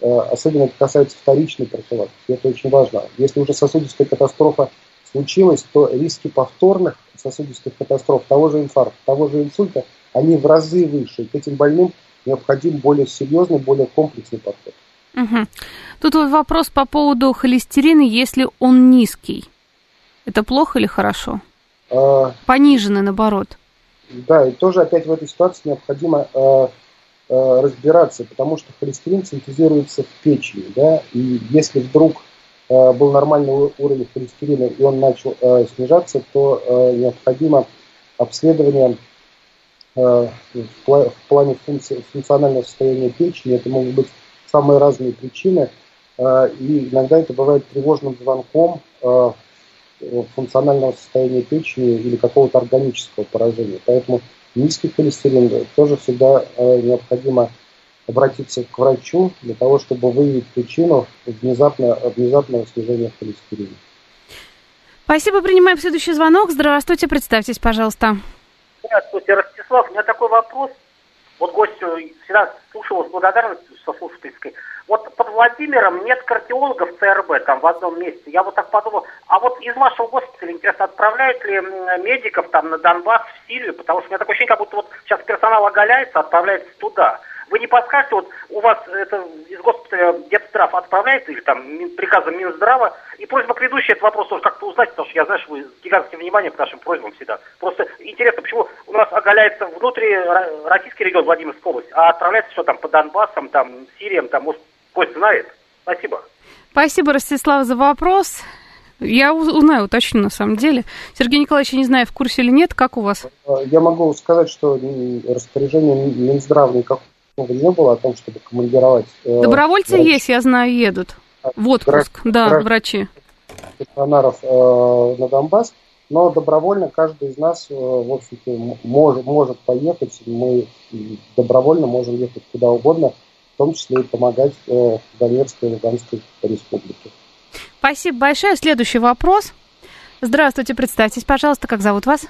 особенно это касается вторичной профилактики, это очень важно. Если уже сосудистая катастрофа случилось, то риски повторных сосудистых катастроф, того же инфаркта, того же инсульта, они в разы выше. И к этим больным необходим более серьезный, более комплексный подход. Угу. Тут вот вопрос по поводу холестерина, если он низкий. Это плохо или хорошо? А... Пониженный, наоборот. Да, и тоже опять в этой ситуации необходимо э, э, разбираться, потому что холестерин синтезируется в печени, да, и если вдруг э, был нормальный уровень холестерина и он начал э, снижаться, то э, необходимо обследование э, в, в плане функции, функционального состояния печени. Это могут быть самые разные причины, э, и иногда это бывает тревожным звонком э, функционального состояния печени или какого-то органического поражения. Поэтому низкий холестерин тоже всегда э, необходимо обратиться к врачу для того, чтобы выявить причину внезапно, внезапного снижения холестерина. Спасибо, принимаем следующий звонок. Здравствуйте, представьтесь, пожалуйста. Здравствуйте, Ростислав. У меня такой вопрос. Вот гость всегда слушал с благодарностью со слушательской. Вот под Владимиром нет кардиологов ЦРБ там в одном месте. Я вот так подумал, а вот из вашего госпиталя, интересно, отправляют ли медиков там на Донбасс, в Сирию? Потому что у меня такое ощущение, как будто вот сейчас персонал оголяется, отправляется туда. Вы не подскажете, вот у вас это из госпиталя Депздрав отправляет или там приказом Минздрава? И просьба к ведущей этот вопрос тоже как-то узнать, потому что я знаю, что вы с гигантским вниманием к нашим просьбам всегда. Просто интересно, почему у нас оголяется внутри российский регион Владимирская область, а отправляется что там по Донбассам, там, Сириям, там, может, гость знает? Спасибо. Спасибо, Ростислав, за вопрос. Я узнаю, уточню на самом деле. Сергей Николаевич, не знаю, в курсе или нет, как у вас? Я могу сказать, что распоряжение Минздрава никакого не было о том, чтобы командировать. Э, Добровольцы врач. есть, я знаю, едут. В отпуск, врач, да, врач, врачи. Стационаров э, на Донбасс, но добровольно каждый из нас, э, в общем-то, может, может поехать. Мы добровольно можем ехать куда угодно, в том числе и помогать э, Донецкой и Луганской республике. Спасибо большое. Следующий вопрос. Здравствуйте, представьтесь, пожалуйста, как зовут вас?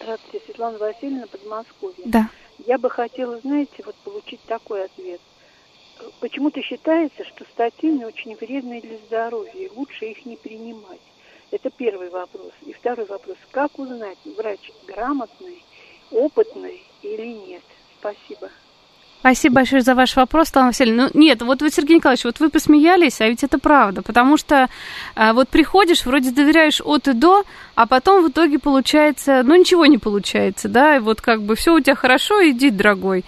Здравствуйте, Светлана Васильевна, Подмосковье. Да. Я бы хотела, знаете, вот получить такой ответ. Почему-то считается, что статины очень вредные для здоровья, и лучше их не принимать. Это первый вопрос. И второй вопрос. Как узнать, врач грамотный, опытный или нет? Спасибо. Спасибо большое за ваш вопрос, Светлана Васильевна. Ну, нет, вот вы, Сергей Николаевич, вот вы посмеялись, а ведь это правда, потому что а, вот приходишь, вроде доверяешь от и до, а потом в итоге получается, ну, ничего не получается, да, и вот как бы все у тебя хорошо, иди, дорогой.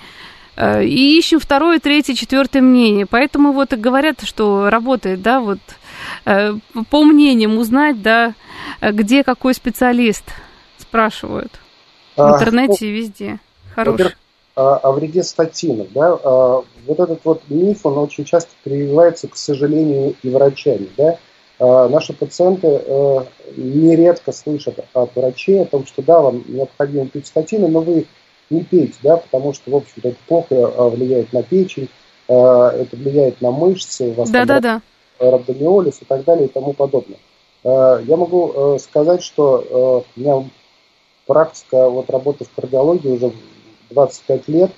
А, и ищем второе, третье, четвертое мнение. Поэтому вот и говорят, что работает, да, вот а, по мнениям узнать, да, где какой специалист, спрашивают. В а, интернете и везде. Хороший о вреде статинов. Да? А, вот этот вот миф, он очень часто прививается, к сожалению, и врачами. Да? А, наши пациенты э, нередко слышат от врачей о том, что да, вам необходимо пить статины, но вы их не пейте, да, потому что, в общем-то, это плохо а, влияет на печень, это влияет на мышцы, у вас да, да, да. рhabdomиолиз и так далее и тому подобное. Я могу э, сказать, что э, у меня практика вот работы в кардиологии уже 25 лет.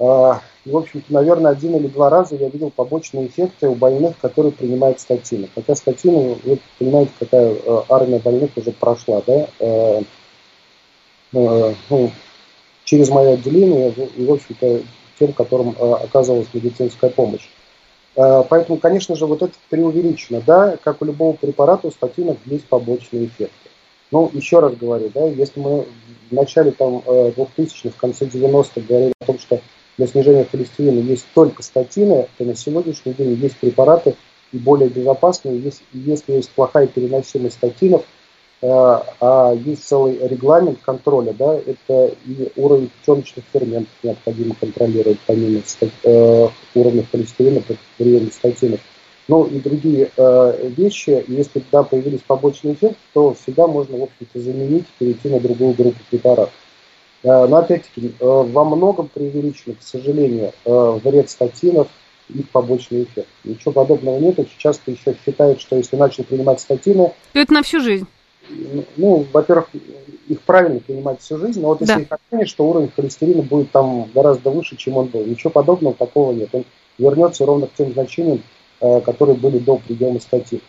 А, в общем-то, наверное, один или два раза я видел побочные эффекты у больных, которые принимают статины. Хотя статины, вы понимаете, какая э, армия больных уже прошла, да? Э, э, ну, через мое отделение и, в общем-то, тем, которым оказывалась медицинская помощь. Поэтому, конечно же, вот это преувеличено, да, как у любого препарата, у статинов есть побочные эффекты. Ну, еще раз говорю, да, если мы в начале там 2000-х, в конце 90-х говорили о том, что для снижения холестерина есть только статины, то на сегодняшний день есть препараты и более безопасные. Если, если есть плохая переносимость статинов, э, а есть целый регламент контроля, да, это и уровень печеночных ферментов необходимо контролировать помимо э, уровня холестерина при приеме статинов. Ну и другие э, вещи, если да, появились побочные эффекты, то всегда можно, в общем-то, заменить, перейти на другую группу препаратов. Э, но опять-таки, э, во многом преувеличено, к сожалению, э, вред статинов и побочный эффект. Ничего подобного нет. Очень часто еще считают, что если начал принимать статины... То это на всю жизнь. Ну, во-первых, их правильно принимать всю жизнь, но вот если да. их отменишь, что уровень холестерина будет там гораздо выше, чем он был. Ничего подобного такого нет. Он вернется ровно к тем значениям, которые были до приема статьи.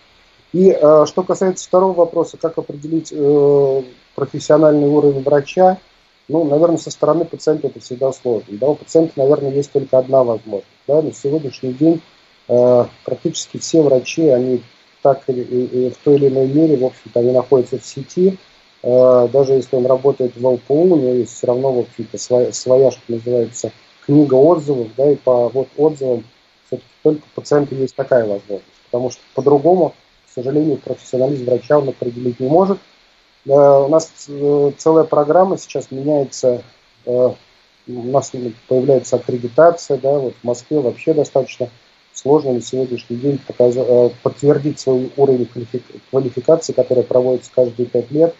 И э, что касается второго вопроса, как определить э, профессиональный уровень врача, ну, наверное, со стороны пациента это всегда сложно. Да, у пациента, наверное, есть только одна возможность. Да, на сегодняшний день э, практически все врачи, они так или, и, в той или иной мере, в общем-то, они находятся в сети. Э, даже если он работает в ЛПУ, у него есть все равно, в общем-то, своя, своя, что называется, книга отзывов, да, и по вот отзывам только пациенту есть такая возможность. Потому что по-другому, к сожалению, профессионализм врача он определить не может. Э, у нас э, целая программа сейчас меняется, у нас появляется аккредитация, да, вот в Москве вообще достаточно сложно на сегодняшний день показать, э, подтвердить свой уровень квалификации, который проводится каждые пять лет.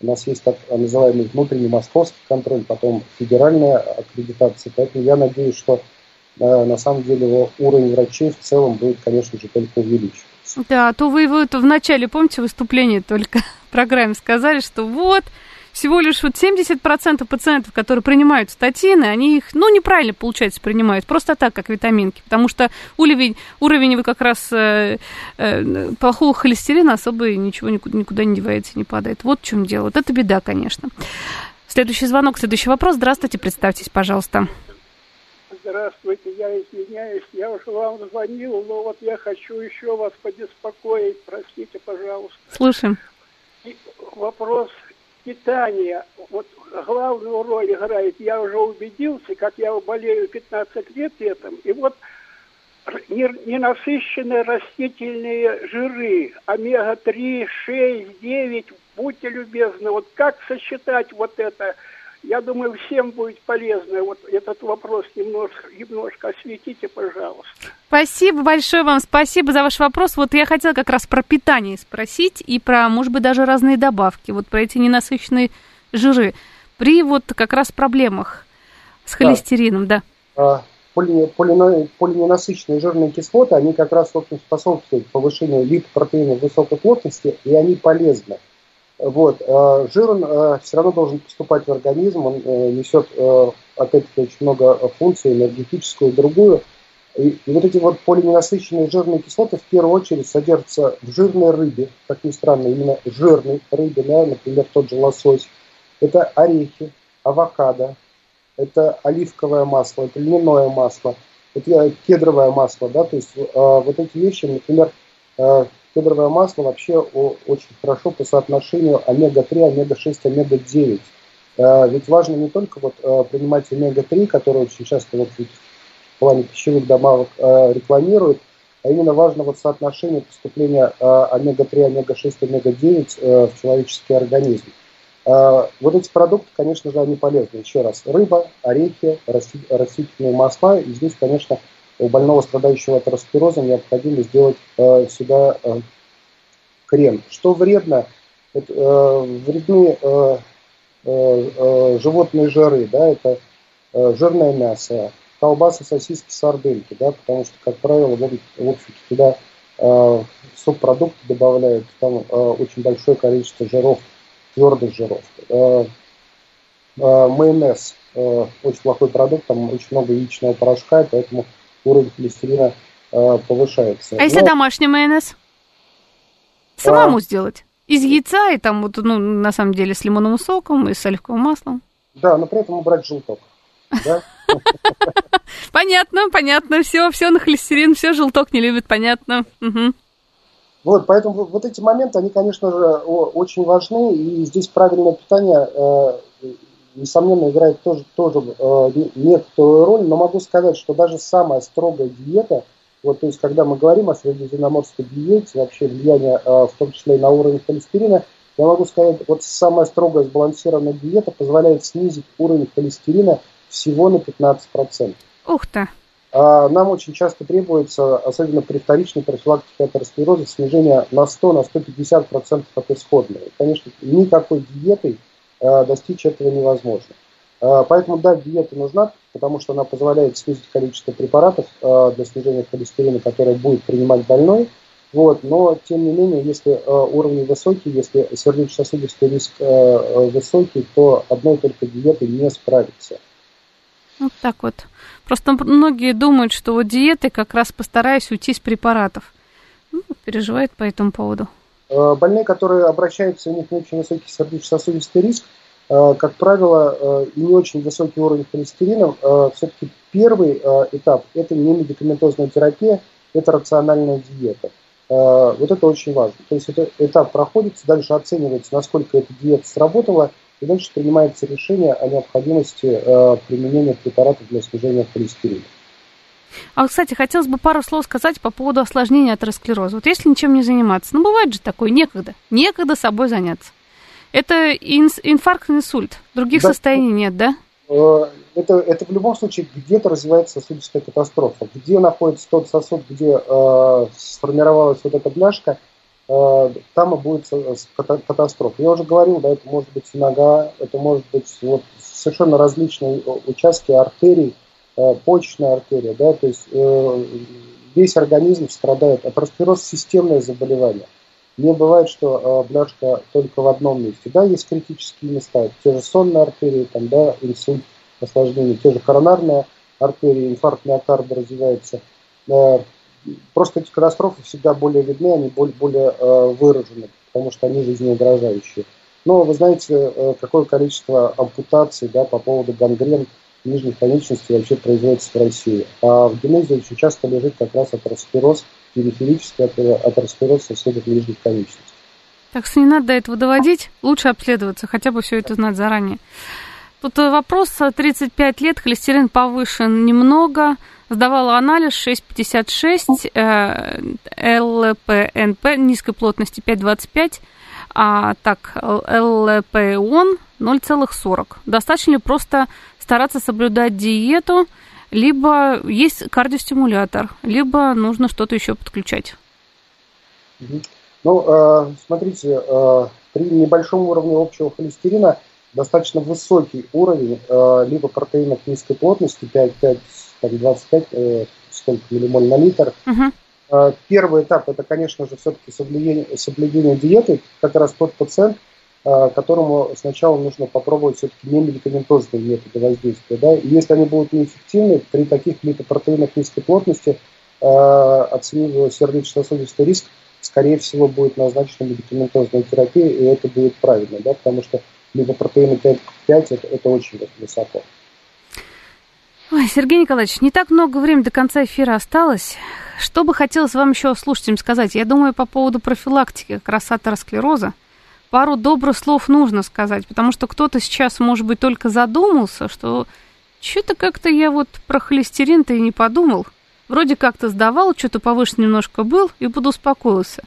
У нас есть так называемый внутренний московский контроль, потом федеральная аккредитация. Поэтому я надеюсь, что э, на самом деле уровень врачей в целом будет, конечно же, только увеличиваться. Да, то вы вот в начале, помните, выступления только в программе сказали, что вот, всего лишь вот 70% пациентов, которые принимают статины, они их, ну, неправильно, получается, принимают, просто так, как витаминки, потому что уровень, уровень вы как раз э, э, плохого холестерина особо ничего никуда, никуда не девается, не падает. Вот в чем дело. Вот это беда, конечно. Следующий звонок, следующий вопрос. Здравствуйте, представьтесь, пожалуйста. Здравствуйте, я извиняюсь, я уже вам звонил, но вот я хочу еще вас побеспокоить, простите, пожалуйста. Слушаем. Вопрос питание вот главную роль играет. Я уже убедился, как я болею 15 лет этим. И вот ненасыщенные растительные жиры, омега-3, 6, 9, будьте любезны, вот как сочетать вот это я думаю, всем будет полезно. Вот этот вопрос немножко, немножко осветите, пожалуйста. Спасибо большое вам, спасибо за ваш вопрос. Вот я хотела как раз про питание спросить и про, может быть, даже разные добавки, вот про эти ненасыщенные жиры. При вот как раз проблемах с холестерином, да. да. Поли, поли, полиненасыщенные жирные кислоты, они как раз, общем, способствуют повышению липопротеинов высокой плотности, и они полезны. Вот. Э, жир он э, все равно должен поступать в организм, он э, несет опять-таки очень много функций, энергетическую и другую. И, и вот эти вот полиненасыщенные жирные кислоты в первую очередь содержатся в жирной рыбе, как ни странно, именно жирной рыбе, да, например, тот же лосось. Это орехи, авокадо, это оливковое масло, это льняное масло, это кедровое масло, да, то есть э, вот эти вещи, например, э, Кедровое масло вообще очень хорошо по соотношению омега-3, омега-6, омега-9. Ведь важно не только вот э, принимать омега-3, который очень часто вот в плане пищевых добавок э, рекламируют, а именно важно вот соотношение поступления э, омега-3, омега-6, омега-9 в человеческий организм. Вот эти продукты, конечно же, они полезны. Еще раз, рыба, орехи, растительные масла. И здесь, конечно, у больного, страдающего атеросклерозом, необходимо сделать э, сюда э, крем. Что вредно? Это, э, вредны э, э, э, животные жиры, да, это э, жирное мясо, колбасы, сосиски, сардельки, да, потому что, как правило, в, в общем туда э, субпродукты добавляют, там э, очень большое количество жиров, твердых жиров. Э, э, майонез э, очень плохой продукт, там очень много яичного порошка, поэтому уровень холестерина э, повышается. А если Но... домашний майонез? Самому а... сделать? Из яйца и там вот, ну, на самом деле, с лимонным соком и с оливковым маслом? Да, но при этом убрать желток. Да? Понятно, понятно. Все, все на холестерин, все желток не любит, понятно. Угу. Вот, поэтому вот эти моменты, они, конечно же, очень важны, и здесь правильное питание э, несомненно, играет тоже, тоже э, некоторую роль, но могу сказать, что даже самая строгая диета, вот, то есть, когда мы говорим о средиземноморской диете, вообще влияние, э, в том числе и на уровень холестерина, я могу сказать, вот самая строгая сбалансированная диета позволяет снизить уровень холестерина всего на 15%. Ух ты! А нам очень часто требуется, особенно при вторичной профилактике атеросклероза, снижение на 100-150% от исходного. Конечно, никакой диетой достичь этого невозможно. Э, поэтому, да, диета нужна, потому что она позволяет снизить количество препаратов э, для снижения холестерина, которые будет принимать больной. Вот, но, тем не менее, если уровни высокие, если сердечно-сосудистый риск высокий, то одной только диетой не справится. Вот так вот. Просто многие думают, что вот диеты как раз постараюсь уйти с препаратов. Ну, переживают по этому поводу. Больные, которые обращаются, у них не очень высокий сердечно-сосудистый риск, как правило, и не очень высокий уровень холестерина, все-таки первый этап – это не медикаментозная терапия, это рациональная диета. Вот это очень важно. То есть этот этап проходится, дальше оценивается, насколько эта диета сработала, и дальше принимается решение о необходимости применения препаратов для снижения холестерина. А, кстати, хотелось бы пару слов сказать по поводу осложнения атеросклероза. Вот если ничем не заниматься, ну, бывает же такое, некогда, некогда собой заняться. Это инфаркт, инсульт, других да. состояний нет, да? Э, это, это в любом случае где-то развивается сосудистая катастрофа. Где находится тот сосуд, где э, сформировалась вот эта бляшка, э, там и будет катастрофа. Я уже говорил, да, это может быть нога, это может быть вот, совершенно различные участки артерий, Э, почечная артерия, да, то есть э, весь организм страдает. Атеросклероз – системное заболевание. Не бывает, что э, бляшка только в одном месте. Да, есть критические места, те же сонные артерии, там, да, инсульт, осложнения, те же коронарные артерии, инфаркт миокарда развивается. Э, просто эти катастрофы всегда более видны, они более, более э, выражены, потому что они жизнеугрожающие. Но вы знаете, э, какое количество ампутаций да, по поводу гангрен – нижних конечностей вообще производится в России. А в генезе очень часто лежит как раз атеросклероз, периферический атеросклероз сосудов нижних конечностей. Так что не надо до этого доводить, лучше обследоваться, хотя бы все это знать заранее. Тут э, вопрос, 35 лет, холестерин повышен немного, сдавала анализ 6,56, э, ЛПНП низкой плотности 5,25, а так ЛПОН 0,40. Достаточно ли просто стараться соблюдать диету, либо есть кардиостимулятор, либо нужно что-то еще подключать. Ну, э, смотрите, э, при небольшом уровне общего холестерина достаточно высокий уровень э, либо протеинов низкой плотности, 5, 5 там, 25 сколько миллимоль на литр. Угу. Первый этап это, конечно же, все-таки соблюдение, соблюдение диеты. Как раз тот пациент, которому сначала нужно попробовать все-таки не медикаментозные методы воздействия. Да? И если они будут неэффективны, при таких липопротеинах низкой плотности, э, оценив сердечно-сосудистый риск, скорее всего, будет назначена медикаментозная терапия, и это будет правильно, да? потому что липопротеины 5, 5 это, это очень высоко. Ой, Сергей Николаевич, не так много времени до конца эфира осталось. Что бы хотелось вам еще слушателям сказать? Я думаю, по поводу профилактики как раз атеросклероза пару добрых слов нужно сказать, потому что кто-то сейчас, может быть, только задумался, что что-то как-то я вот про холестерин-то и не подумал. Вроде как-то сдавал, что-то повыше немножко был и подуспокоился.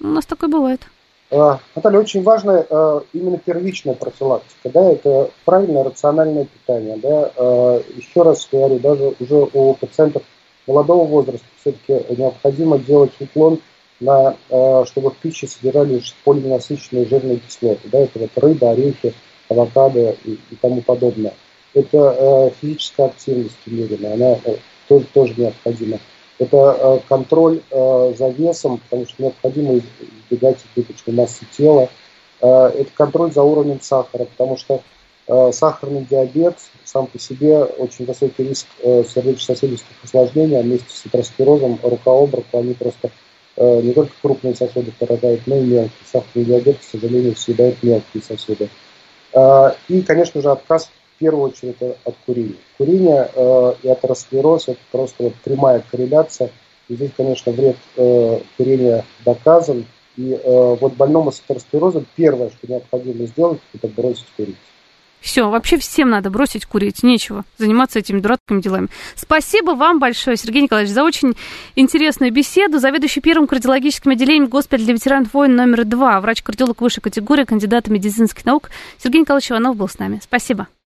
У нас такое бывает. А, Наталья, очень важная а, именно первичная профилактика, да, это правильное рациональное питание, да, а, еще раз говорю, даже уже у пациентов молодого возраста все-таки необходимо делать уклон на, э, чтобы в пище содержались полиненасыщенные жирные кислоты. Да, это вот рыба, орехи, авокадо и, и тому подобное. Это э, физическая активность умеренная, она э, тоже, тоже необходима. Это э, контроль э, за весом, потому что необходимо избегать избыточной массы тела. Э, это контроль за уровнем сахара, потому что э, сахарный диабет сам по себе очень высокий риск э, сердечно-сосудистых осложнений, а вместе с атеросклерозом рука об руку они просто не только крупные сосуды поражают, но и мелкие. Сахарный диабет, к сожалению, съедает мелкие сосуды. Э, и, конечно же, отказ в первую очередь от курения. Курение э, и атеросклероз – это просто вот прямая корреляция. И здесь, конечно, вред курения доказан. И вот больному с атеросклерозом первое, что необходимо сделать, это бросить курить. Все, вообще всем надо бросить курить, нечего заниматься этими дурацкими делами. Спасибо вам большое, Сергей Николаевич, за очень интересную беседу. Заведующий первым кардиологическим отделением госпиталя для ветеранов войн номер два, врач-кардиолог высшей категории, кандидат медицинских наук Сергей Николаевич Иванов был с нами. Спасибо.